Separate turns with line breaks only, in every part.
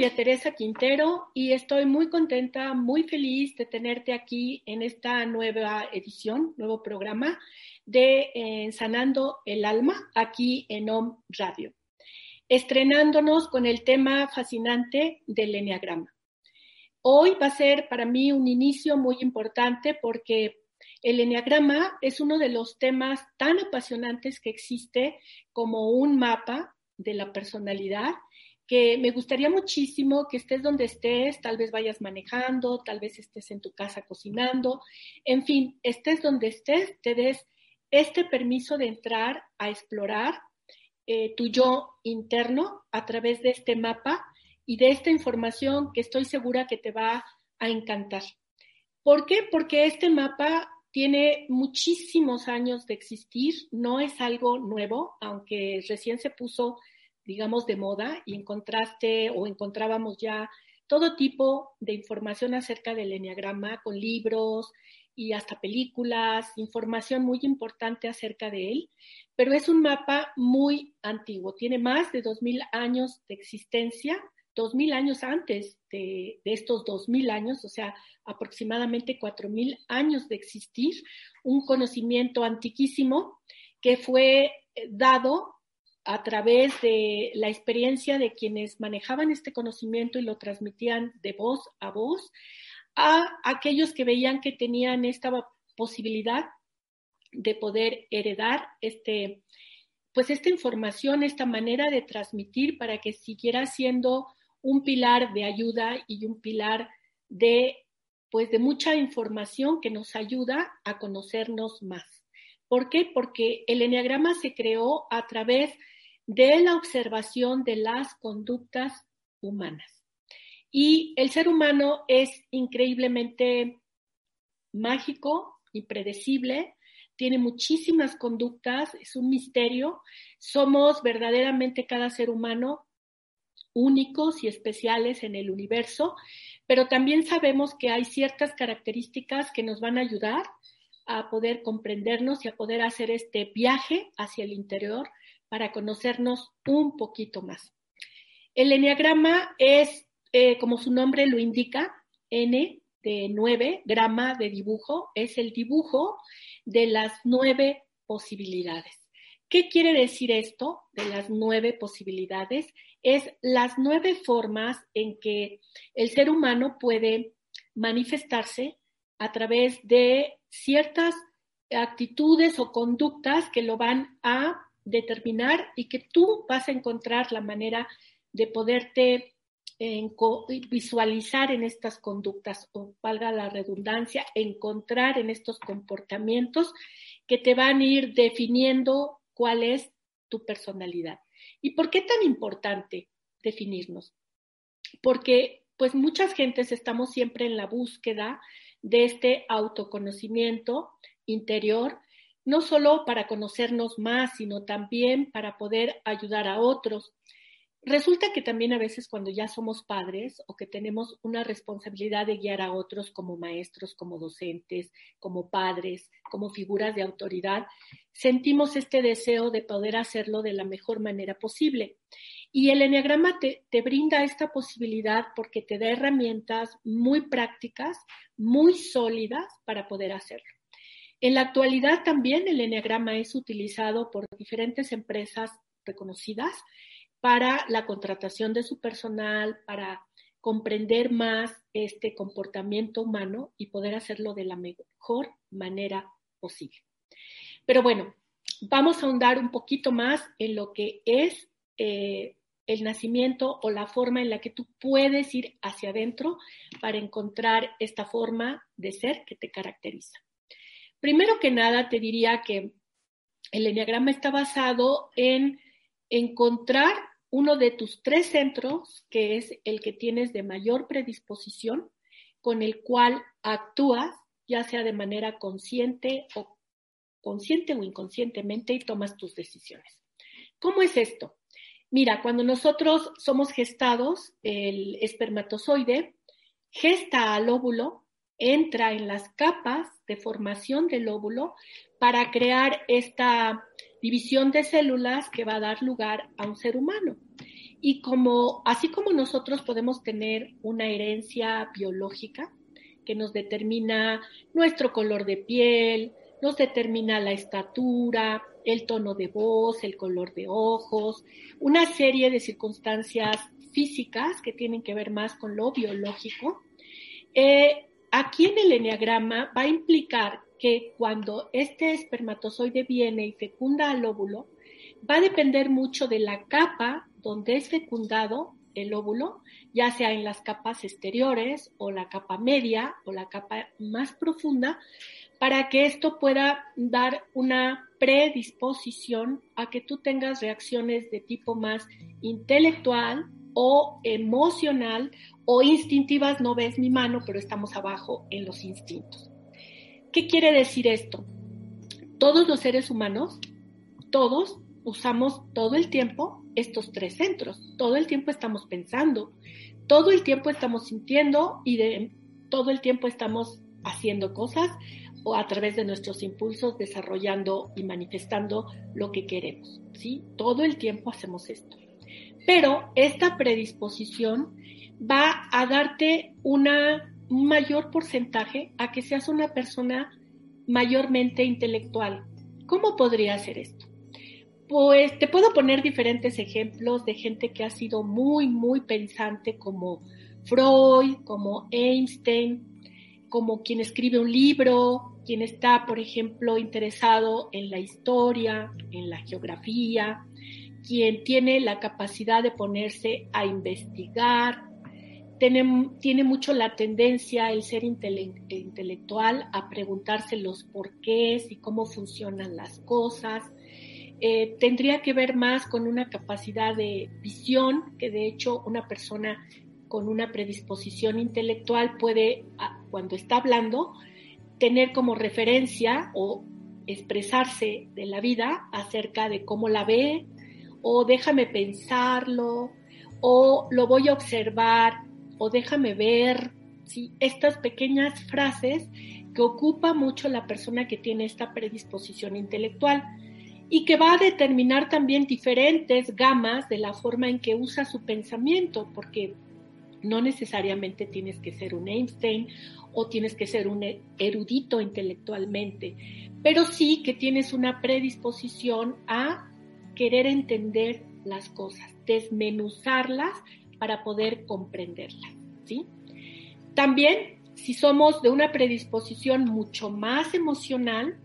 María Teresa Quintero y estoy muy contenta, muy feliz de tenerte aquí en esta nueva edición, nuevo programa de eh, Sanando el Alma, aquí en OM Radio, estrenándonos con el tema fascinante del Enneagrama. Hoy va a ser para mí un inicio muy importante porque el Enneagrama es uno de los temas tan apasionantes que existe como un mapa de la personalidad que me gustaría muchísimo que estés donde estés, tal vez vayas manejando, tal vez estés en tu casa cocinando, en fin, estés donde estés, te des este permiso de entrar a explorar eh, tu yo interno a través de este mapa y de esta información que estoy segura que te va a encantar. ¿Por qué? Porque este mapa tiene muchísimos años de existir, no es algo nuevo, aunque recién se puso digamos, de moda y encontraste o encontrábamos ya todo tipo de información acerca del enneagrama con libros y hasta películas, información muy importante acerca de él, pero es un mapa muy antiguo, tiene más de 2.000 años de existencia, 2.000 años antes de, de estos 2.000 años, o sea, aproximadamente 4.000 años de existir, un conocimiento antiquísimo que fue dado a través de la experiencia de quienes manejaban este conocimiento y lo transmitían de voz a voz, a aquellos que veían que tenían esta posibilidad de poder heredar este, pues esta información, esta manera de transmitir para que siguiera siendo un pilar de ayuda y un pilar de pues de mucha información que nos ayuda a conocernos más. ¿Por qué? Porque el enneagrama se creó a través de la observación de las conductas humanas. Y el ser humano es increíblemente mágico, impredecible, tiene muchísimas conductas, es un misterio. Somos verdaderamente cada ser humano únicos y especiales en el universo, pero también sabemos que hay ciertas características que nos van a ayudar a poder comprendernos y a poder hacer este viaje hacia el interior para conocernos un poquito más. El enneagrama es, eh, como su nombre lo indica, N de nueve, grama de dibujo, es el dibujo de las nueve posibilidades. ¿Qué quiere decir esto de las nueve posibilidades? Es las nueve formas en que el ser humano puede manifestarse a través de ciertas actitudes o conductas que lo van a determinar y que tú vas a encontrar la manera de poderte visualizar en estas conductas o valga la redundancia, encontrar en estos comportamientos que te van a ir definiendo cuál es tu personalidad. ¿Y por qué tan importante definirnos? Porque pues muchas gentes estamos siempre en la búsqueda de este autoconocimiento interior no solo para conocernos más, sino también para poder ayudar a otros. Resulta que también a veces cuando ya somos padres o que tenemos una responsabilidad de guiar a otros como maestros, como docentes, como padres, como figuras de autoridad, sentimos este deseo de poder hacerlo de la mejor manera posible. Y el enneagrama te, brinda esta posibilidad porque te da herramientas muy prácticas, muy sólidas para poder hacerlo. En la actualidad también el enneagrama es utilizado por diferentes empresas reconocidas para la contratación de su personal, para comprender más este comportamiento humano y poder hacerlo de la mejor manera posible. Pero bueno, vamos a ahondar un poquito más en lo que es eh, el nacimiento o la forma en la que tú puedes ir hacia adentro para encontrar esta forma de ser que te caracteriza. Primero que nada, te diría que el enneagrama está basado en encontrar uno de tus tres centros, que es el que tienes de mayor predisposición, con el cual actúas, ya sea de manera consciente o consciente o inconscientemente y tomas tus decisiones. ¿Cómo es esto? Mira, cuando nosotros somos gestados, el espermatozoide gesta al óvulo, entra en las capas de formación del óvulo para crear esta división de células que va a dar lugar a un ser humano. Y como, así como nosotros podemos tener una herencia biológica que nos determina nuestro color de piel, nos determina la estatura, el tono de voz, el color de ojos, una serie de circunstancias físicas que tienen que ver más con lo biológico. Eh, aquí en el enneagrama va a implicar que cuando este espermatozoide viene y fecunda al óvulo, va a depender mucho de la capa donde es fecundado el óvulo, ya sea en las capas exteriores o la capa media o la capa más profunda, para que esto pueda dar una predisposición a que tú tengas reacciones de tipo más intelectual o emocional o instintivas. No ves mi mano, pero estamos abajo en los instintos. ¿Qué quiere decir esto? Todos los seres humanos, todos usamos todo el tiempo estos tres centros. Todo el tiempo estamos pensando, todo el tiempo estamos sintiendo y de, todo el tiempo estamos haciendo cosas o a través de nuestros impulsos desarrollando y manifestando lo que queremos. ¿sí? Todo el tiempo hacemos esto. Pero esta predisposición va a darte una, un mayor porcentaje a que seas una persona mayormente intelectual. ¿Cómo podría ser esto? Pues te puedo poner diferentes ejemplos de gente que ha sido muy, muy pensante como Freud, como Einstein, como quien escribe un libro, quien está, por ejemplo, interesado en la historia, en la geografía, quien tiene la capacidad de ponerse a investigar, tiene, tiene mucho la tendencia, el ser intelectual, a preguntarse los porqués y cómo funcionan las cosas. Eh, tendría que ver más con una capacidad de visión, que de hecho una persona con una predisposición intelectual puede, cuando está hablando, tener como referencia o expresarse de la vida acerca de cómo la ve, o déjame pensarlo, o lo voy a observar, o déjame ver, ¿sí? estas pequeñas frases que ocupa mucho la persona que tiene esta predisposición intelectual y que va a determinar también diferentes gamas de la forma en que usa su pensamiento, porque no necesariamente tienes que ser un Einstein o tienes que ser un erudito intelectualmente, pero sí que tienes una predisposición a querer entender las cosas, desmenuzarlas para poder comprenderlas, ¿sí? También, si somos de una predisposición mucho más emocional,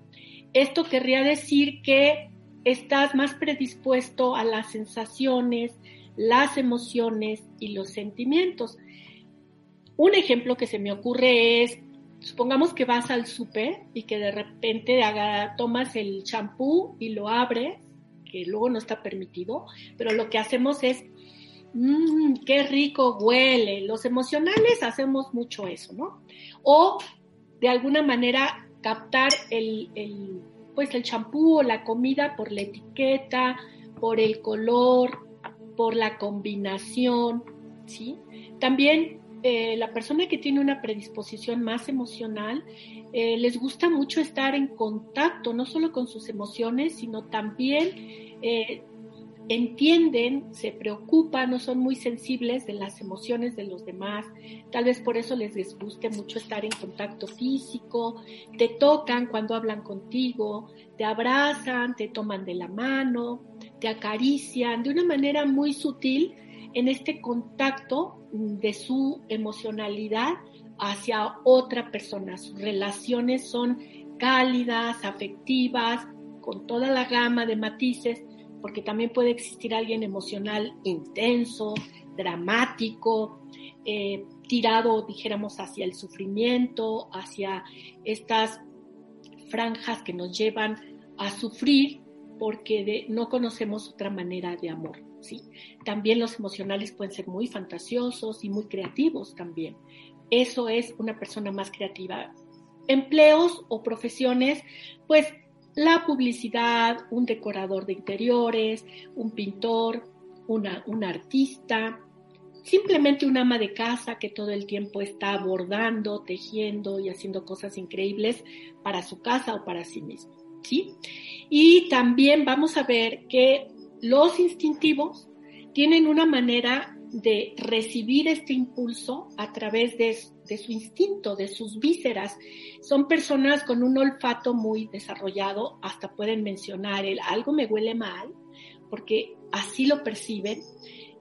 esto querría decir que estás más predispuesto a las sensaciones, las emociones y los sentimientos. Un ejemplo que se me ocurre es, supongamos que vas al súper y que de repente tomas el champú y lo abres, que luego no está permitido, pero lo que hacemos es, mmm, qué rico huele. Los emocionales hacemos mucho eso, ¿no? O de alguna manera captar el, el pues el champú o la comida por la etiqueta, por el color, por la combinación, ¿sí? También eh, la persona que tiene una predisposición más emocional, eh, les gusta mucho estar en contacto, no solo con sus emociones, sino también eh, entienden, se preocupan, no son muy sensibles de las emociones de los demás. Tal vez por eso les guste mucho estar en contacto físico, te tocan cuando hablan contigo, te abrazan, te toman de la mano, acarician de una manera muy sutil en este contacto de su emocionalidad hacia otra persona. Sus relaciones son cálidas, afectivas, con toda la gama de matices, porque también puede existir alguien emocional intenso, dramático, eh, tirado, dijéramos, hacia el sufrimiento, hacia estas franjas que nos llevan a sufrir porque no conocemos otra manera de amor. ¿sí? También los emocionales pueden ser muy fantasiosos y muy creativos también, eso es una persona más creativa. Empleos o profesiones, pues la publicidad, un decorador de interiores, un pintor, una, un artista, simplemente una ama de casa que todo el tiempo está bordando, tejiendo y haciendo cosas increíbles para su casa o para sí mismo, ¿sí? Y también vamos a ver que los instintivos tienen una manera de recibir este impulso a través de, de, su instinto, de sus vísceras. Son personas con un olfato muy desarrollado, hasta pueden mencionar el algo me huele mal, porque así lo perciben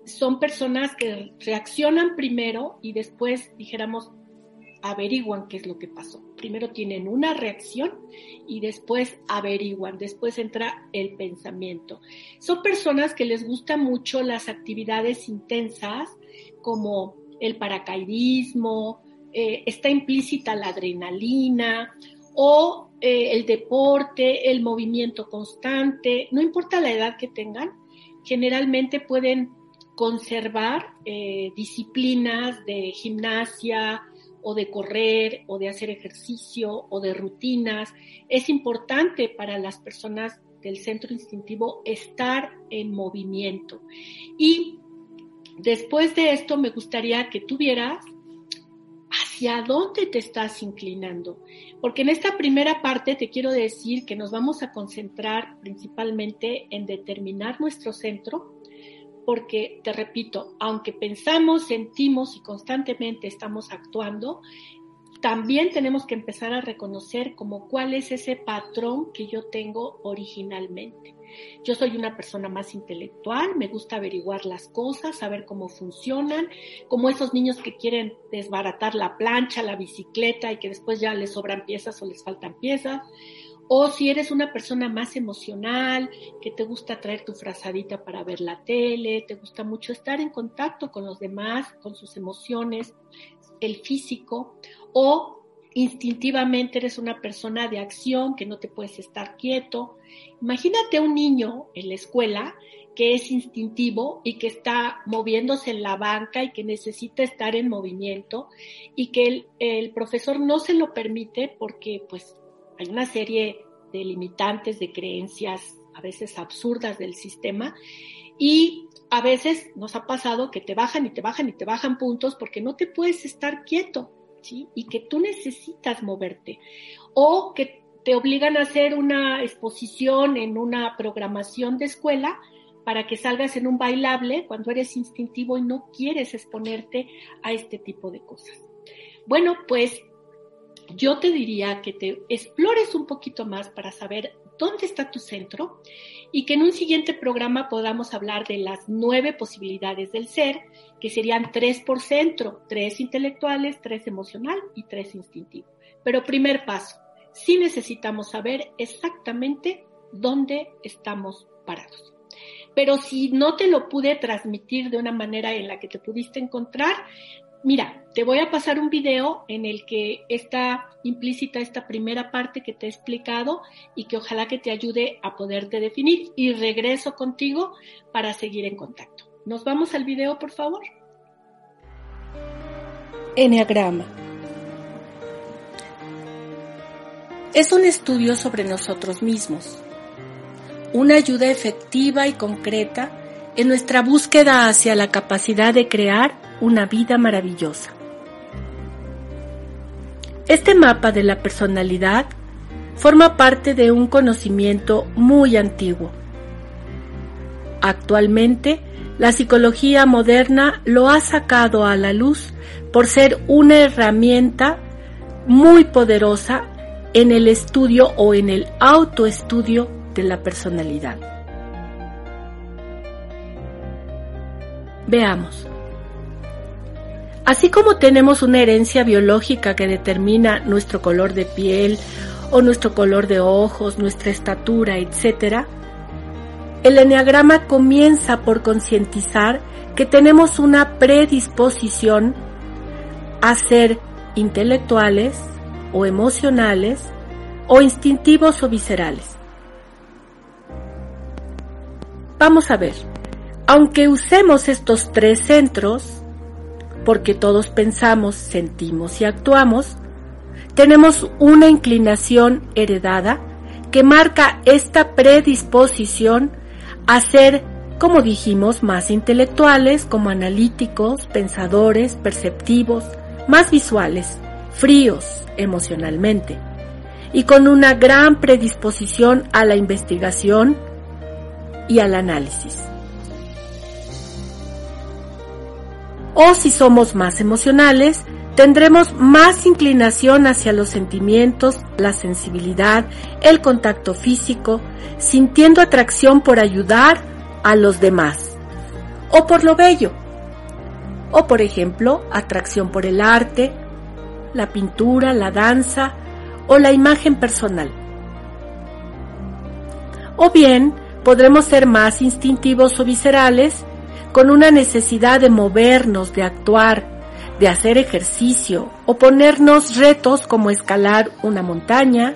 son personas que reaccionan primero y después, dijéramos, averiguan qué es lo que pasó. Primero tienen una reacción y después averiguan, después entra el pensamiento. Son personas que les gustan mucho las actividades intensas como el paracaidismo, eh, está implícita la adrenalina o eh, el deporte, el movimiento constante, no importa la edad que tengan, generalmente pueden conservar eh, disciplinas de gimnasia o de correr o de hacer ejercicio o de rutinas. Es importante para las personas del centro instintivo estar en movimiento. Y después de esto me gustaría que tuvieras hacia dónde te estás inclinando. Porque en esta primera parte te quiero decir que nos vamos a concentrar principalmente en determinar nuestro centro porque, te repito, aunque pensamos, sentimos y constantemente estamos actuando, también tenemos que empezar a reconocer como cuál es ese patrón que yo tengo originalmente. Yo soy una persona más intelectual, me gusta averiguar las cosas, saber cómo funcionan, como esos niños que quieren desbaratar la plancha, la bicicleta y que después ya les sobran piezas o les faltan piezas. O si eres una persona más emocional, que te gusta traer tu frazadita para ver la tele, te gusta mucho estar en contacto con los demás, con sus emociones, el físico, o instintivamente eres una persona de acción, que no te puedes estar quieto. Imagínate un niño en la escuela que es instintivo y que está moviéndose en la banca y que necesita estar en movimiento y que el, el profesor no se lo permite porque pues hay una serie de limitantes, de creencias a veces absurdas del sistema y a veces nos ha pasado que te bajan y te bajan y te bajan puntos porque no te puedes estar quieto, ¿sí? Y que tú necesitas moverte o que te obligan a hacer una exposición en una programación de escuela para que salgas en un bailable cuando eres instintivo y no quieres exponerte a este tipo de cosas. Bueno, pues yo te diría que te explores un poquito más para saber dónde está tu centro y que en un siguiente programa podamos hablar de las nueve posibilidades del ser, que serían tres por centro, tres intelectuales, tres emocional y tres instintivo. Pero primer paso, sí necesitamos saber exactamente dónde estamos parados. Pero si no te lo pude transmitir de una manera en la que te pudiste encontrar, Mira, te voy a pasar un video en el que está implícita esta primera parte que te he explicado y que ojalá que te ayude a poderte definir y regreso contigo para seguir en contacto. ¿Nos vamos al video, por favor? Enneagrama. Es un estudio sobre nosotros mismos, una ayuda efectiva y concreta en nuestra búsqueda hacia la capacidad de crear una vida maravillosa. Este mapa de la personalidad forma parte de un conocimiento muy antiguo. Actualmente, la psicología moderna lo ha sacado a la luz por ser una herramienta muy poderosa en el estudio o en el autoestudio de la personalidad. Veamos. Así como tenemos una herencia biológica que determina nuestro color de piel o nuestro color de ojos, nuestra estatura, etc., el enneagrama comienza por concientizar que tenemos una predisposición a ser intelectuales o emocionales o instintivos o viscerales. Vamos a ver, aunque usemos estos tres centros, porque todos pensamos, sentimos y actuamos, tenemos una inclinación heredada que marca esta predisposición a ser, como dijimos, más intelectuales, como analíticos, pensadores, perceptivos, más visuales, fríos emocionalmente, y con una gran predisposición a la investigación y al análisis. O si somos más emocionales, tendremos más inclinación hacia los sentimientos, la sensibilidad, el contacto físico, sintiendo atracción por ayudar a los demás, o por lo bello, o por ejemplo, atracción por el arte, la pintura, la danza o la imagen personal. O bien, podremos ser más instintivos o viscerales, con una necesidad de movernos, de actuar, de hacer ejercicio o ponernos retos como escalar una montaña,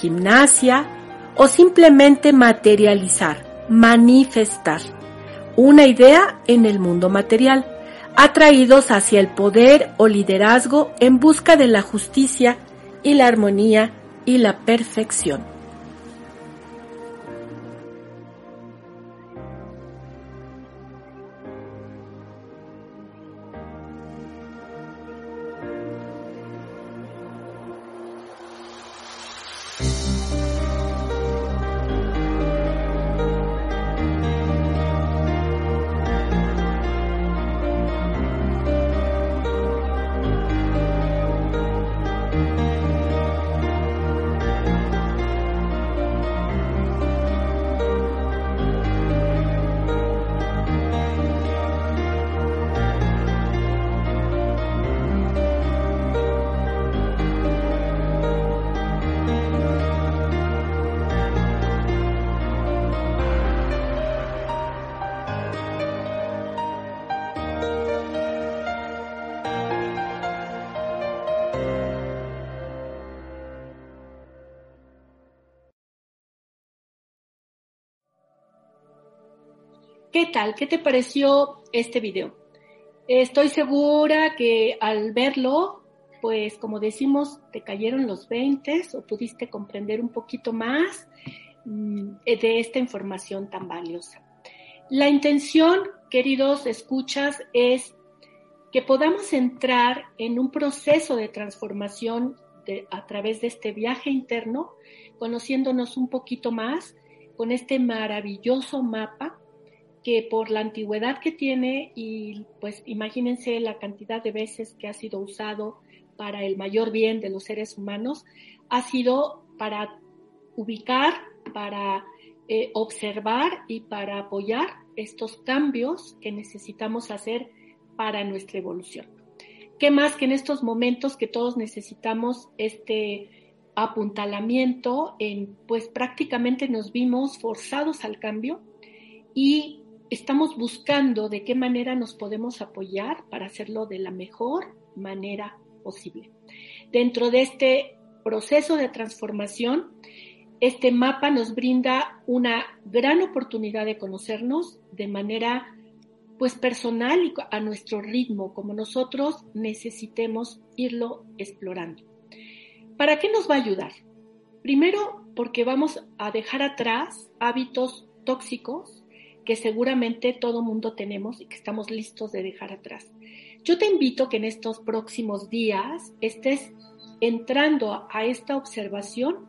gimnasia o simplemente materializar, manifestar una idea en el mundo material, atraídos hacia el poder o liderazgo en busca de la justicia y la armonía y la perfección. Tal? ¿Qué te pareció este video? Estoy segura que al verlo, pues como decimos, te cayeron los 20 o pudiste comprender un poquito más mm, de esta información tan valiosa. La intención, queridos escuchas, es que podamos entrar en un proceso de transformación a través de este viaje interno, conociéndonos un poquito más con este maravilloso mapa que por la antigüedad que tiene y pues imagínense la cantidad de veces que ha sido usado para el mayor bien de los seres humanos, ha sido para ubicar, para eh, observar y para apoyar estos cambios que necesitamos hacer para nuestra evolución. ¿Qué más que en estos momentos que todos necesitamos este apuntalamiento en, pues prácticamente nos vimos forzados al cambio y estamos buscando de qué manera nos podemos apoyar para hacerlo de la mejor manera posible. Dentro de este proceso de transformación, este mapa nos brinda una gran oportunidad de conocernos de manera pues personal y a nuestro ritmo, como nosotros necesitemos irlo explorando. ¿Para qué nos va a ayudar? Primero, porque vamos a dejar atrás hábitos tóxicos que seguramente todo mundo tenemos y que estamos listos de dejar atrás. Yo te invito que en estos próximos días estés entrando a esta observación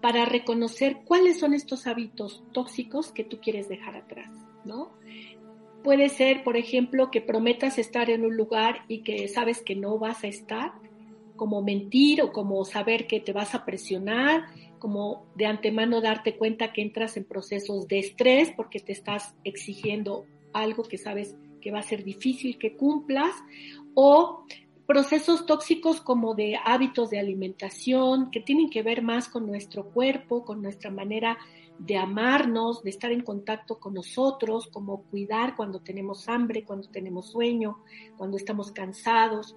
para reconocer cuáles son estos hábitos tóxicos que tú quieres dejar atrás, ¿no? Puede ser, por ejemplo, que prometas estar en un lugar y que sabes que no vas a estar, como mentir o como saber que te vas a presionar como de antemano darte cuenta que entras en procesos de estrés porque te estás exigiendo algo que sabes que va a ser difícil que cumplas o procesos tóxicos como de hábitos de alimentación que tienen que ver más con nuestro cuerpo, con nuestra manera de amarnos, de estar en contacto con nosotros, como cuidar cuando tenemos hambre, cuando tenemos sueño, cuando estamos cansados,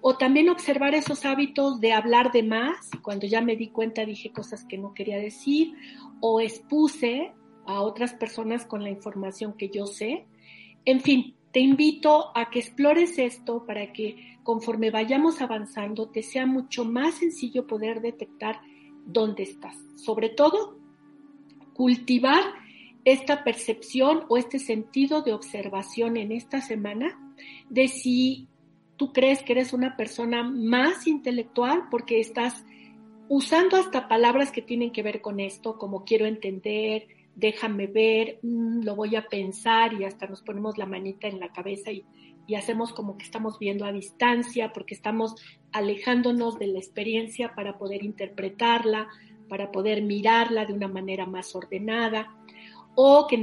O también observar esos hábitos de hablar de más, cuando ya me di cuenta dije cosas que no quería decir, o expuse a otras personas con la información que yo sé. En fin, Te invito a que explores esto para que conforme vayamos avanzando te sea mucho más sencillo poder detectar dónde estás. Sobre todo, cultivar esta percepción o este sentido de observación en esta semana de si tú crees que eres una persona más intelectual porque estás usando hasta palabras que tienen que ver con esto, como quiero entender, déjame ver, mm, lo voy a pensar y hasta nos ponemos la manita en la cabeza y, y hacemos como que estamos viendo a distancia porque estamos alejándonos de la experiencia para poder interpretarla, para poder mirarla de una manera más ordenada o que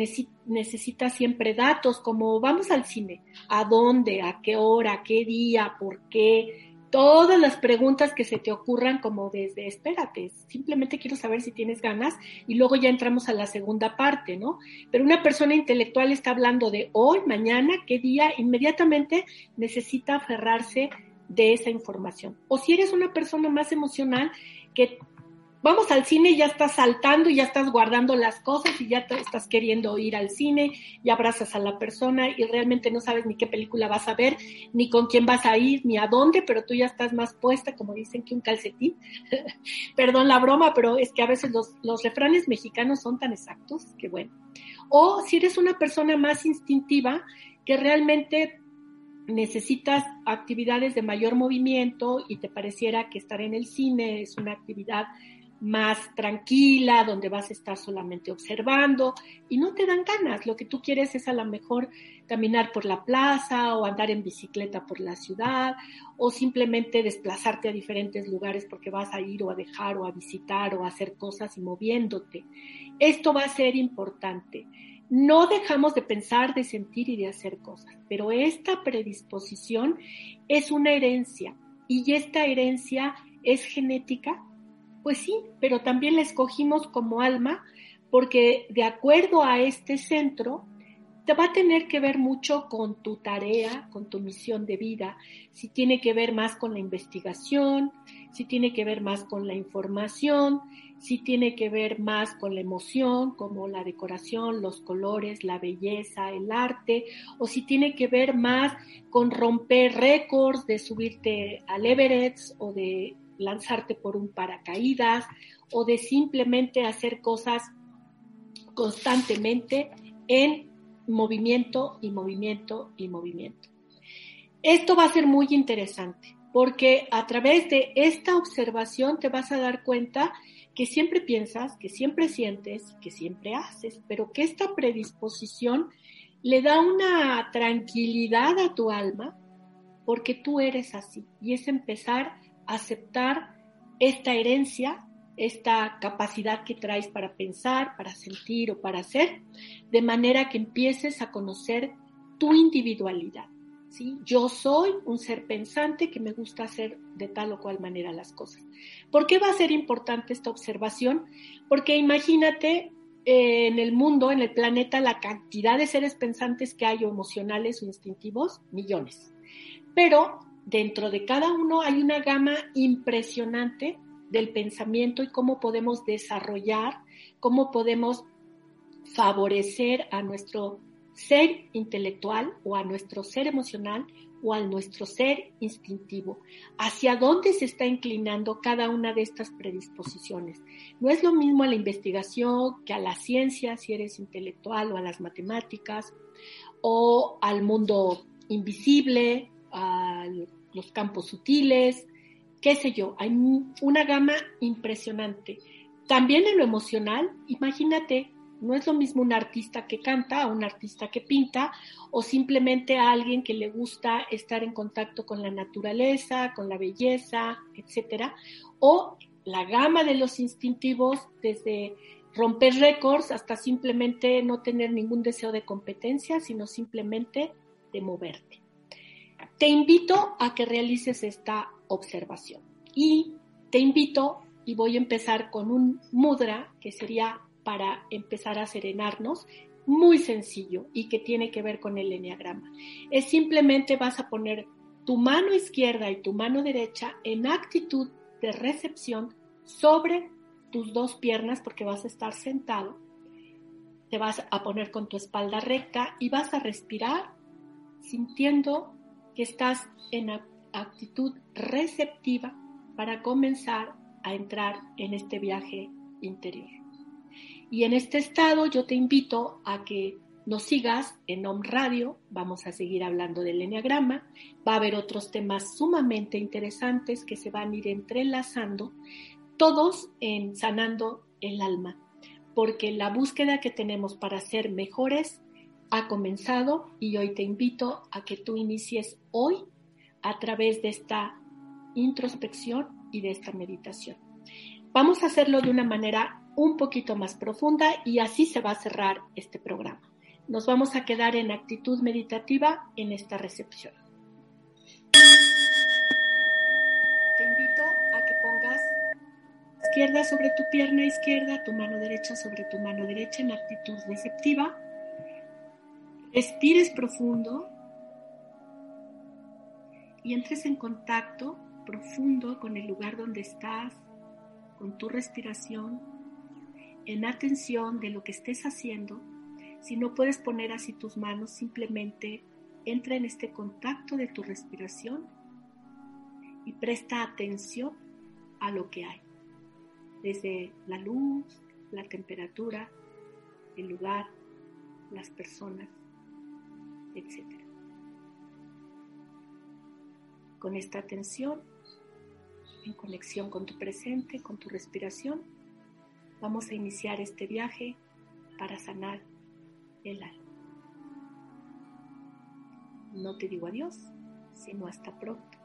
necesita siempre datos como vamos al cine, a dónde, a qué hora, qué día, por qué, todas las preguntas que se te ocurran como desde, espérate, simplemente quiero saber si tienes ganas y luego ya entramos a la segunda parte, ¿no? Pero una persona intelectual está hablando de hoy, mañana, qué día, inmediatamente necesita aferrarse de esa información. O si eres una persona más emocional que vamos al cine y ya estás saltando y ya estás guardando las cosas y ya estás queriendo ir al cine y abrazas a la persona y realmente no sabes ni qué película vas a ver, ni con quién vas a ir, ni a dónde, pero tú ya estás más puesta, como dicen, que un calcetín. Perdón la broma, pero es que a veces los, los refranes mexicanos son tan exactos que bueno. O si eres una persona más instintiva, que realmente necesitas actividades de mayor movimiento y te pareciera que estar en el cine es una actividad más tranquila, donde vas a estar solamente observando y no te dan ganas. Lo que tú quieres es a lo mejor caminar por la plaza o andar en bicicleta por la ciudad o simplemente desplazarte a diferentes lugares porque vas a ir o a dejar o a visitar o a hacer cosas y moviéndote. Esto va a ser importante. No dejamos de pensar, de sentir y de hacer cosas, pero esta predisposición es una herencia y esta herencia es genética pues sí, pero también la escogimos como alma porque de acuerdo a este centro, te va a tener que ver mucho con tu tarea, con tu misión de vida, si tiene que ver más con la investigación, si tiene que ver más con la información, si tiene que ver más con la emoción, como la decoración, los colores, la belleza, el arte, o si tiene que ver más con romper récords de subirte al Everest o de lanzarte por un paracaídas o de simplemente hacer cosas constantemente en movimiento y movimiento y movimiento. Esto va a ser muy interesante porque a través de esta observación te vas a dar cuenta que siempre piensas, que siempre sientes, que siempre haces, pero que esta predisposición le da una tranquilidad a tu alma porque tú eres así y es empezar aceptar esta herencia, esta capacidad que traes para pensar, para sentir o para hacer, de manera que empieces a conocer tu individualidad. ¿sí? Yo soy un ser pensante que me gusta hacer de tal o cual manera las cosas. ¿Por qué va a ser importante esta observación? Porque imagínate eh, en el mundo, en el planeta, la cantidad de seres pensantes que hay o emocionales o instintivos, millones. Pero dentro de cada uno hay una gama impresionante del pensamiento y cómo podemos desarrollar, cómo podemos favorecer a nuestro ser intelectual o a nuestro ser emocional o a nuestro ser instintivo, hacia dónde se está inclinando cada una de estas predisposiciones. No es lo mismo a la investigación que a la ciencia, si eres intelectual, o a las matemáticas, o al mundo invisible, al los campos sutiles, qué sé yo, hay una gama impresionante. También en lo emocional, imagínate, no es lo mismo un artista que canta un artista que pinta o simplemente a alguien que le gusta estar en contacto con la naturaleza, con la belleza, etcétera, o la gama de los instintivos desde romper récords hasta simplemente no tener ningún deseo de competencia, sino simplemente de moverte. Te invito a que realices esta observación y te invito, y voy a empezar con un mudra que sería para empezar a serenarnos, muy sencillo y que tiene que ver con el enneagrama. Es simplemente vas a poner tu mano izquierda y tu mano derecha en actitud de recepción sobre tus dos piernas porque vas a estar sentado. Te vas a poner con tu espalda recta y vas a respirar sintiendo que estás en actitud receptiva para comenzar a entrar en este viaje interior. Y en este estado yo te invito a que nos sigas en Om Radio, vamos a seguir hablando del Enneagrama, va a haber otros temas sumamente interesantes que se van a ir entrelazando, todos en sanando el alma, porque la búsqueda que tenemos para ser mejores ha comenzado y hoy te invito a que tú inicies hoy a través de esta introspección y de esta meditación. Vamos a hacerlo de una manera un poquito más profunda y así se va a cerrar este programa nos vamos a quedar en actitud meditativa en esta recepción. Te invito a que pongas izquierda sobre tu pierna izquierda, tu mano derecha sobre tu mano derecha en actitud receptiva. Respires profundo y entres en contacto profundo con el lugar donde estás, con tu respiración, en atención de lo que estés haciendo. Si no puedes poner así tus manos, simplemente entra en este contacto de tu respiración y presta atención a lo que hay, desde la luz, la temperatura, el lugar, las personas, etc. Con esta atención, en conexión con tu presente, con tu respiración, vamos a iniciar este viaje para sanar el alma. No te digo adiós, sino hasta pronto.